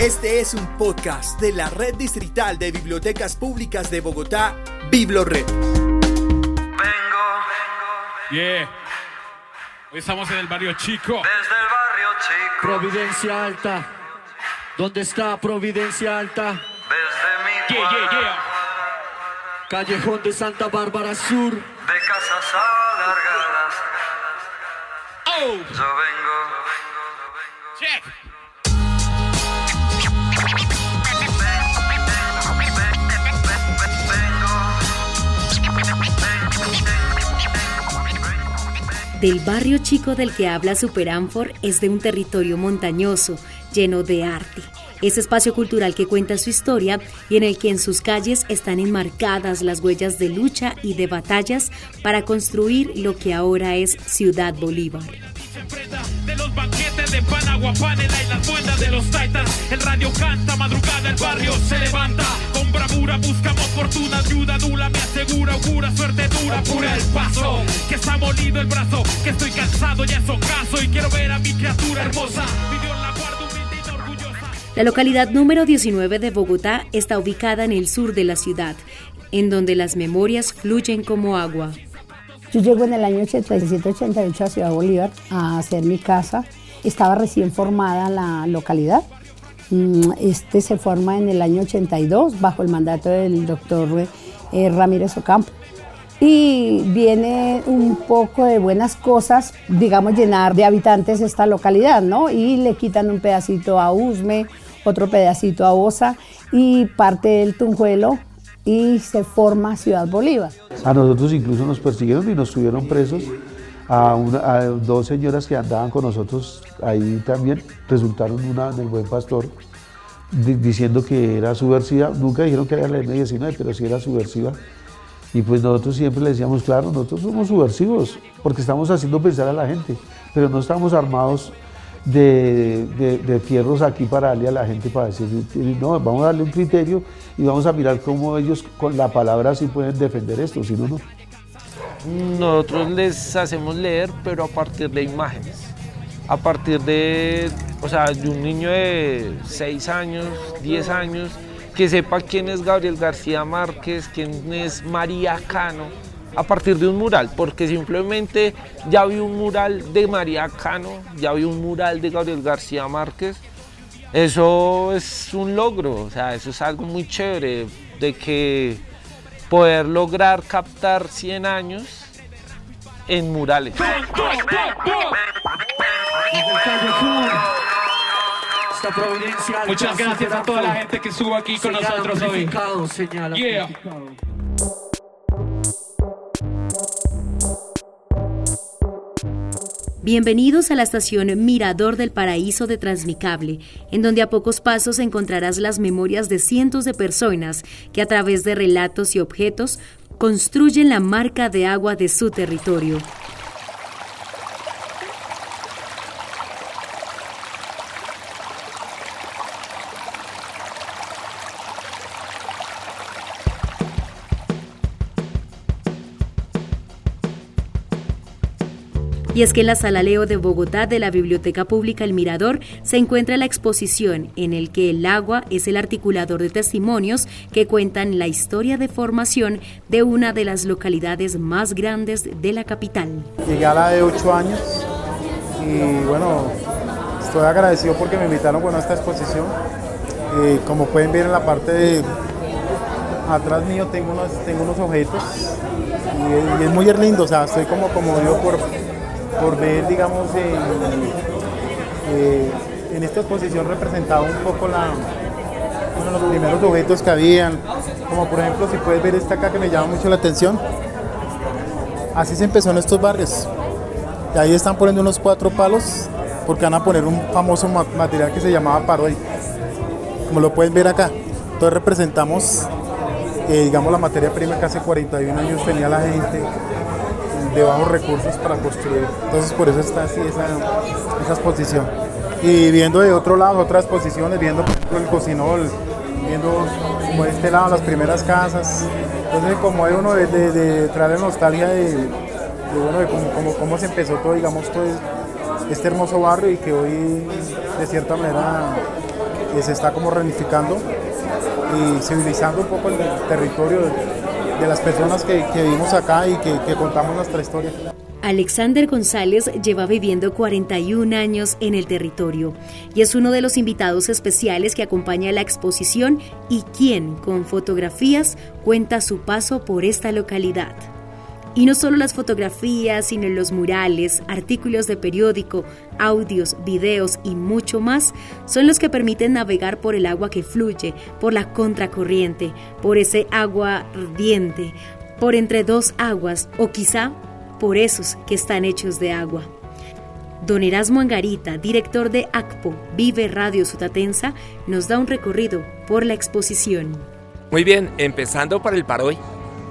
Este es un podcast de la Red Distrital de Bibliotecas Públicas de Bogotá, BibloRed. Vengo Yeah. Hoy estamos en el barrio chico. desde el barrio chico, Providencia Alta. ¿Dónde está Providencia Alta? desde mi Yeah, yeah, yeah. Callejón de Santa Bárbara Sur. de casas alargadas. Oh, Yo vengo, yo vengo, check. Del barrio chico del que habla Superanfor es de un territorio montañoso, lleno de arte. Ese espacio cultural que cuenta su historia y en el que en sus calles están enmarcadas las huellas de lucha y de batallas para construir lo que ahora es Ciudad Bolívar. De Panagua, Panela y las buenas de los Titans. El radio canta, madrugada el barrio se levanta. Con bravura buscamos fortuna, ayuda nula, me asegura, augura, suerte dura, apura el paso. Que está molido el brazo, que estoy cansado, ya es ocaso. Y quiero ver a mi criatura hermosa. Mi Dios la guarda humilde y orgullosa. La localidad número 19 de Bogotá está ubicada en el sur de la ciudad, en donde las memorias fluyen como agua. Yo llego en el año 87-88 a Ciudad Bolívar a hacer mi casa. Estaba recién formada la localidad. Mm, Este se forma en el año 82 bajo el mandato del doctor eh, Ramírez Ocampo. Y viene un poco de buenas cosas, digamos, llenar de habitantes esta localidad, ¿no? Y le quitan un pedacito a Usme, otro pedacito a Osa y parte del Tunjuelo y se forma Ciudad Bolívar. A nosotros incluso nos persiguieron y nos tuvieron presos. A, una- a dos señoras que andaban con nosotros ahí también resultaron una en el Buen Pastor di- diciendo que era subversiva. Nunca dijeron que era la M19, pero sí era subversiva. Y pues nosotros siempre le decíamos, claro, nosotros somos subversivos porque estamos haciendo pensar a la gente, pero no estamos armados de- de fierros aquí para darle a la gente para decir, no, vamos a darle un criterio y vamos a mirar cómo ellos con la palabra sí pueden defender esto, si no, no. Nosotros les hacemos leer, pero a partir de imágenes. A partir de, o sea, de un niño de 6 años, 10 años, que sepa quién es Gabriel García Márquez, quién es María Cano, a partir de un mural, porque simplemente ya vi un mural de María Cano, ya vi un mural de Gabriel García Márquez. Eso es un logro, o sea, eso es algo muy chévere, de que poder lograr captar 100 años en murales. Muchas gracias a toda la gente que estuvo aquí con nosotros hoy. Yeah. Bienvenidos a la estación Mirador del Paraíso de Transmicable, en donde a pocos pasos encontrarás las memorias de cientos de personas que a través de relatos y objetos construyen la marca de agua de su territorio. Y es que en la Sala Leo de Bogotá de la Biblioteca Pública El Mirador se encuentra la exposición en el que el agua es el articulador de testimonios que cuentan la historia de formación de una de las localidades más grandes de la capital. Llegué a la de 8 años y bueno, estoy agradecido porque me invitaron bueno, a esta exposición. Eh, como pueden ver en la parte de atrás mío tengo unos, tengo unos objetos y es, y es muy lindo, o sea, estoy como conmovido por, por ver, digamos, en, eh, esta exposición representado un poco la, de los primeros objetos que habían, como por ejemplo si puedes ver esta acá que me llama mucho la atención, Así se empezó en estos barrios. Y ahí están poniendo unos cuatro palos porque van a poner un famoso ma- material que se llamaba paroy. Como lo pueden ver acá. Entonces representamos, eh, digamos, la materia prima que hace 41 años tenía la gente de bajos recursos para construir. Entonces por eso está así esa, esa exposición. Y viendo de otro lado otras exposiciones, viendo el cocinol, viendo como de este lado las primeras casas. Entonces como es uno de, traer nostalgia de, de, bueno, de cómo, cómo- cómo se empezó todo, digamos, todo este hermoso barrio y que hoy de cierta manera eh, se está como reunificando y civilizando un poco el territorio de, las personas que, que acá y que contamos nuestra historia. Alexander González lleva viviendo 41 años en el territorio y es uno de los invitados especiales que acompaña la exposición y quien, con fotografías, cuenta su paso por esta localidad. Y no solo las fotografías, sino los murales, artículos de periódico, audios, videos y mucho más son los que permiten navegar por el agua que fluye, por la contracorriente, por ese agua ardiente, por entre dos aguas o quizá por esos que están hechos de agua. Don Erasmo Angarita, director de ACPO Vive Radio Sutatensa, nos da un recorrido por la exposición. Muy bien, empezando para el Paroy,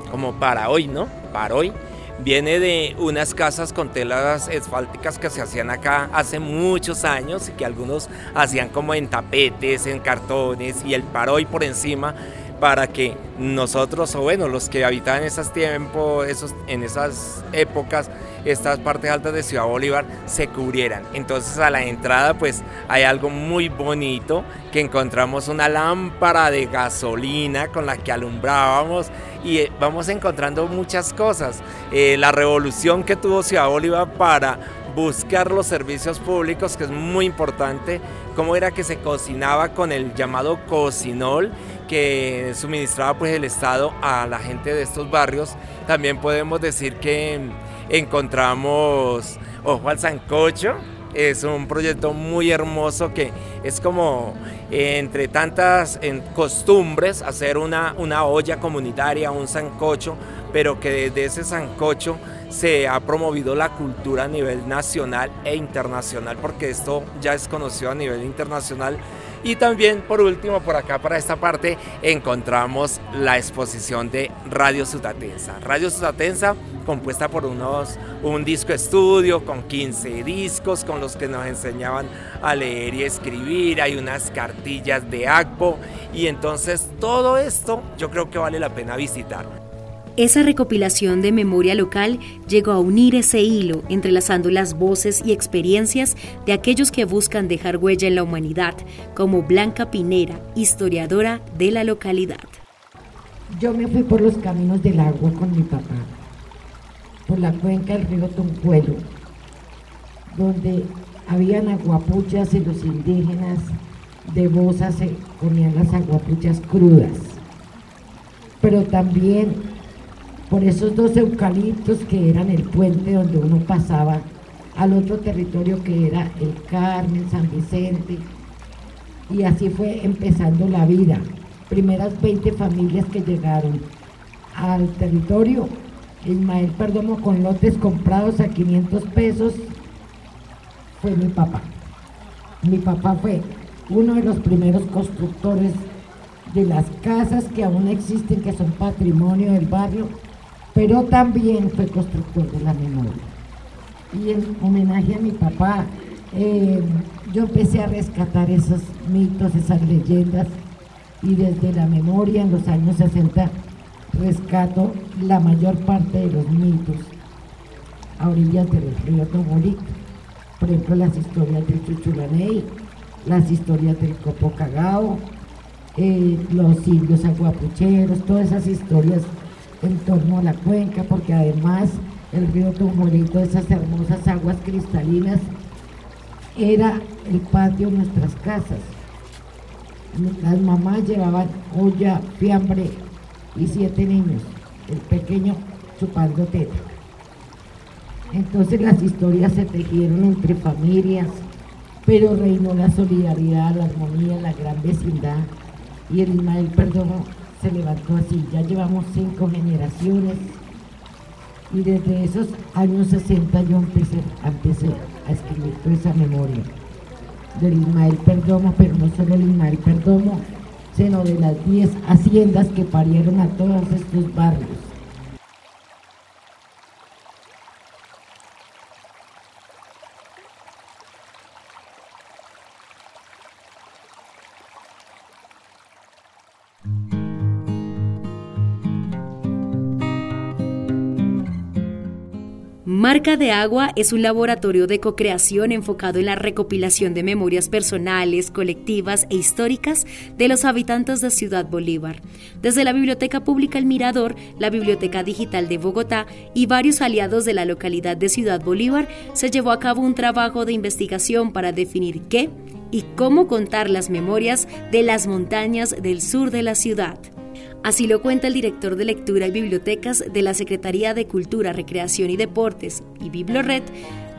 como para hoy, ¿no? Para hoy. Viene de unas casas con telas asfálticas que se hacían acá hace muchos años y que algunos hacían como en tapetes, en cartones y el paroy por encima para que nosotros, o bueno, los que habitaban esos tiempos, esos, en esas épocas, estas partes altas de Ciudad Bolívar se cubrieran. Entonces a la entrada pues hay algo muy bonito que encontramos una lámpara de gasolina con la que alumbrábamos y eh, vamos encontrando muchas cosas. Eh, la revolución que tuvo Ciudad Bolívar para buscar los servicios públicos, que es muy importante, cómo era que se cocinaba con el llamado cocinol que suministraba pues el Estado a la gente de estos barrios. También podemos decir que encontramos Ojo al Sancocho, es un proyecto muy hermoso que es como entre tantas costumbres hacer una, una olla comunitaria, un sancocho, pero que desde ese sancocho se ha promovido la cultura a nivel nacional e internacional, porque esto ya es conocido a nivel internacional. Y también, por último, por acá, para esta parte, encontramos la exposición de Radio Sutatensa. Radio Sutatensa, compuesta por unos, un disco estudio con 15 discos con los que nos enseñaban a leer y escribir. Hay unas cartillas de ACPO. Y entonces, todo esto yo creo que vale la pena visitar. Esa recopilación de memoria local llegó a unir ese hilo, entrelazando las voces y experiencias de aquellos que buscan dejar huella en la humanidad, como Blanca Pinera, historiadora de la localidad. Yo me fui por los caminos del agua con mi papá, por la cuenca del río Toncuelo, donde habían aguapuchas y los indígenas de Bosa se comían las aguapuchas crudas. Pero también por esos dos eucaliptos que eran el puente donde uno pasaba al otro territorio que era el Carmen, San Vicente. Y así fue empezando la vida. Primeras 20 familias que llegaron al territorio. Ismael Perdomo con lotes comprados a 500 pesos fue mi papá. Mi papá fue uno de los primeros constructores de las casas que aún existen, que son patrimonio del barrio pero también fue constructor de la memoria. Y en homenaje a mi papá, eh, yo empecé a rescatar esos mitos, esas leyendas, y desde la memoria en los años 60 rescato la mayor parte de los mitos a orillas del río Tomolito. Por ejemplo, las historias del Chuchulaney, las historias del Copocagao, eh, los indios aguapucheros, todas esas historias en torno a la cuenca, porque además el río Tumorito, esas hermosas aguas cristalinas, era el patio de nuestras casas. Las mamás llevaban olla, fiambre y siete niños, el pequeño chupando teta. Entonces las historias se tejieron entre familias, pero reinó la solidaridad, la armonía, la gran vecindad y el Ismael perdonó se levantó así. Ya llevamos cinco generaciones y desde esos años 60 yo empecé, a escribir toda esa memoria del Ismael Perdomo, pero no solo el Ismael Perdomo, sino de las 10 haciendas que parieron a todos estos barrios. Marca de Agua es un laboratorio de co-creación enfocado en la recopilación de memorias personales, colectivas e históricas de los habitantes de Ciudad Bolívar. Desde la Biblioteca Pública El Mirador, la Biblioteca Digital de Bogotá y varios aliados de la localidad de Ciudad Bolívar, se llevó a cabo un trabajo de investigación para definir qué y cómo contar las memorias de las montañas del sur de la ciudad. Así lo cuenta el director de lectura y bibliotecas de la Secretaría de Cultura, Recreación y Deportes y Biblored,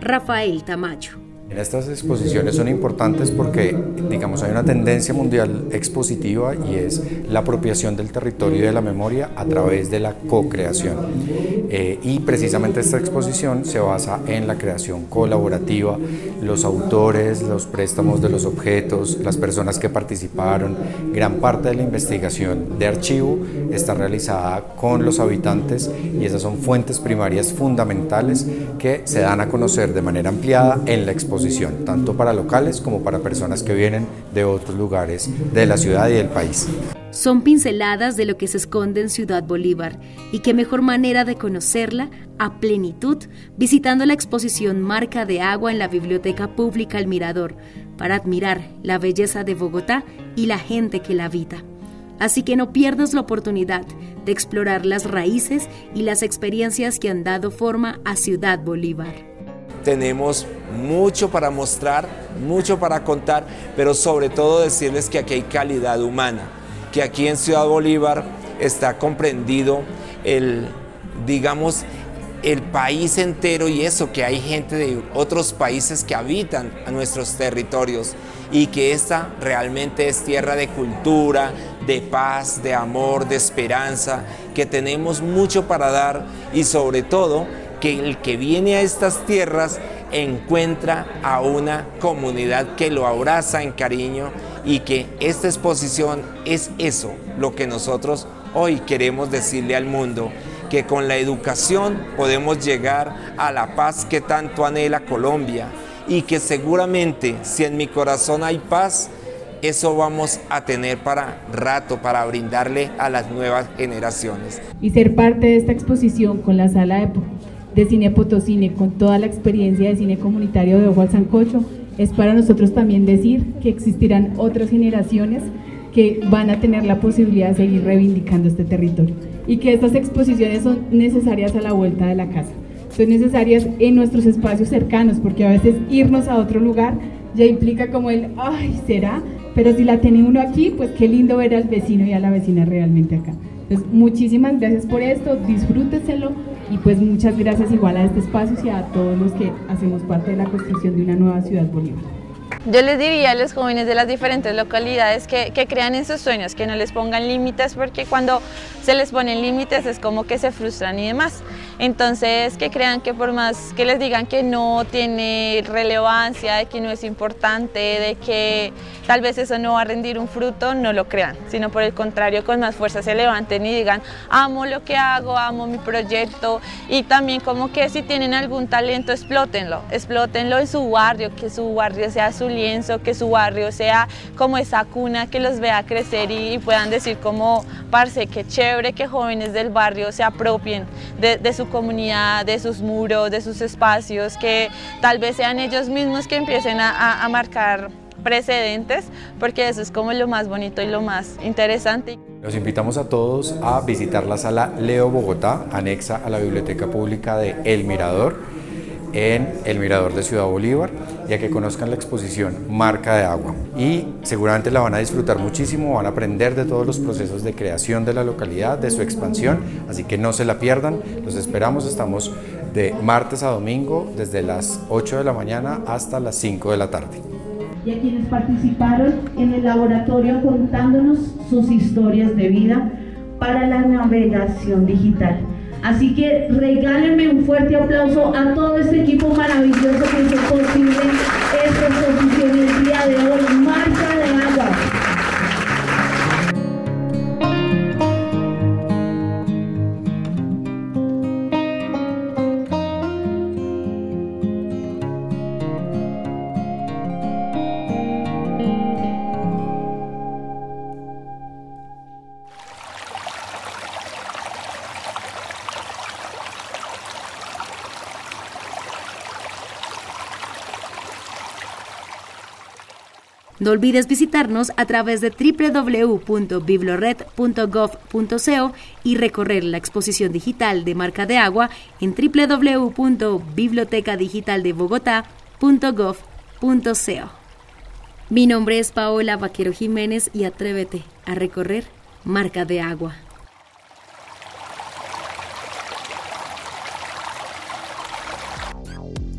Rafael Tamayo. Estas exposiciones son importantes porque, digamos, hay una tendencia mundial expositiva y es la apropiación del territorio y de la memoria a través de la co-creación. Eh, y precisamente esta exposición se basa en la creación colaborativa, los autores, los préstamos de los objetos, las personas que participaron, gran parte de la investigación de archivo está realizada con los habitantes y esas son fuentes primarias fundamentales que se dan a conocer de manera ampliada en la exposición tanto para locales como para personas que vienen de otros lugares de la ciudad y del país. Son pinceladas de lo que se esconde en Ciudad Bolívar y qué mejor manera de conocerla a plenitud visitando la exposición Marca de Agua en la Biblioteca Pública El Mirador para admirar la belleza de Bogotá y la gente que la habita. Así que no pierdas la oportunidad de explorar las raíces y las experiencias que han dado forma a Ciudad Bolívar tenemos mucho para mostrar, mucho para contar, pero sobre todo decirles que aquí hay calidad humana, que aquí en Ciudad Bolívar está comprendido el, digamos, el país entero y eso, que hay gente de otros países que habitan a nuestros territorios y que esta realmente es tierra de cultura, de paz, de amor, de esperanza, que tenemos mucho para dar y sobre todo que el que viene a estas tierras encuentra a una comunidad que lo abraza en cariño y que esta exposición es eso, lo que nosotros hoy queremos decirle al mundo, que con la educación podemos llegar a la paz que tanto anhela Colombia y que seguramente si en mi corazón hay paz, eso vamos a tener para rato, para brindarle a las nuevas generaciones. Y ser parte de esta exposición con la sala de de Cine Potosine con toda la experiencia de cine comunitario de Ojo al Sancocho, es para nosotros también decir que existirán otras generaciones que van a tener la posibilidad de seguir reivindicando este territorio y que estas exposiciones son necesarias a la vuelta de la casa. Son necesarias en nuestros espacios cercanos porque a veces irnos a otro lugar ya implica como el, ay, será, pero si la tiene uno aquí, pues qué lindo ver al vecino y a la vecina realmente acá. Entonces, muchísimas gracias por esto, disfrúteselo y pues muchas gracias igual a este espacio y a todos los que hacemos parte de la construcción de una nueva ciudad Bolívar. Yo les diría a los jóvenes de las diferentes localidades que, que crean en sus sueños, que no les pongan límites, porque cuando se les ponen límites es como que se frustran y demás. Entonces, que crean que por más que les digan que no tiene relevancia, de que no es importante, de que tal vez eso no va a rendir un fruto, no lo crean, sino por el contrario, con más fuerza se levanten y digan, amo lo que hago, amo mi proyecto y también como que si tienen algún talento, explótenlo, explótenlo en su barrio, que su barrio sea su lienzo, que su barrio sea como esa cuna que los vea crecer y, puedan decir como, parce, qué chévere que jóvenes del barrio se apropien de, su comunidad, de sus muros, de sus espacios, que tal vez sean ellos mismos que empiecen a, marcar precedentes, porque eso es como lo más bonito y lo más interesante. Los invitamos a todos a visitar la sala Leo Bogotá, anexa a la Biblioteca Pública de El Mirador en el Mirador de Ciudad Bolívar y a que conozcan la exposición Marca de Agua. Y seguramente la van a disfrutar muchísimo, van a aprender de todos los procesos de creación de la localidad, de su expansión, así que no se la pierdan, los esperamos, estamos de martes a domingo desde las 8 de la mañana hasta las 5 de la tarde. Y a quienes participaron en el laboratorio contándonos sus historias de vida para la navegación digital. Así que regálenme un fuerte aplauso a todo este equipo maravilloso que hizo posible esta exposición el día de hoy, No olvides visitarnos a través de www.biblored.gov.co y recorrer la exposición digital de marca de agua en www.bibliotecadigitaldebogotá.gov.co. Mi nombre es Paola Vaquero Jiménez y atrévete a recorrer marca de agua.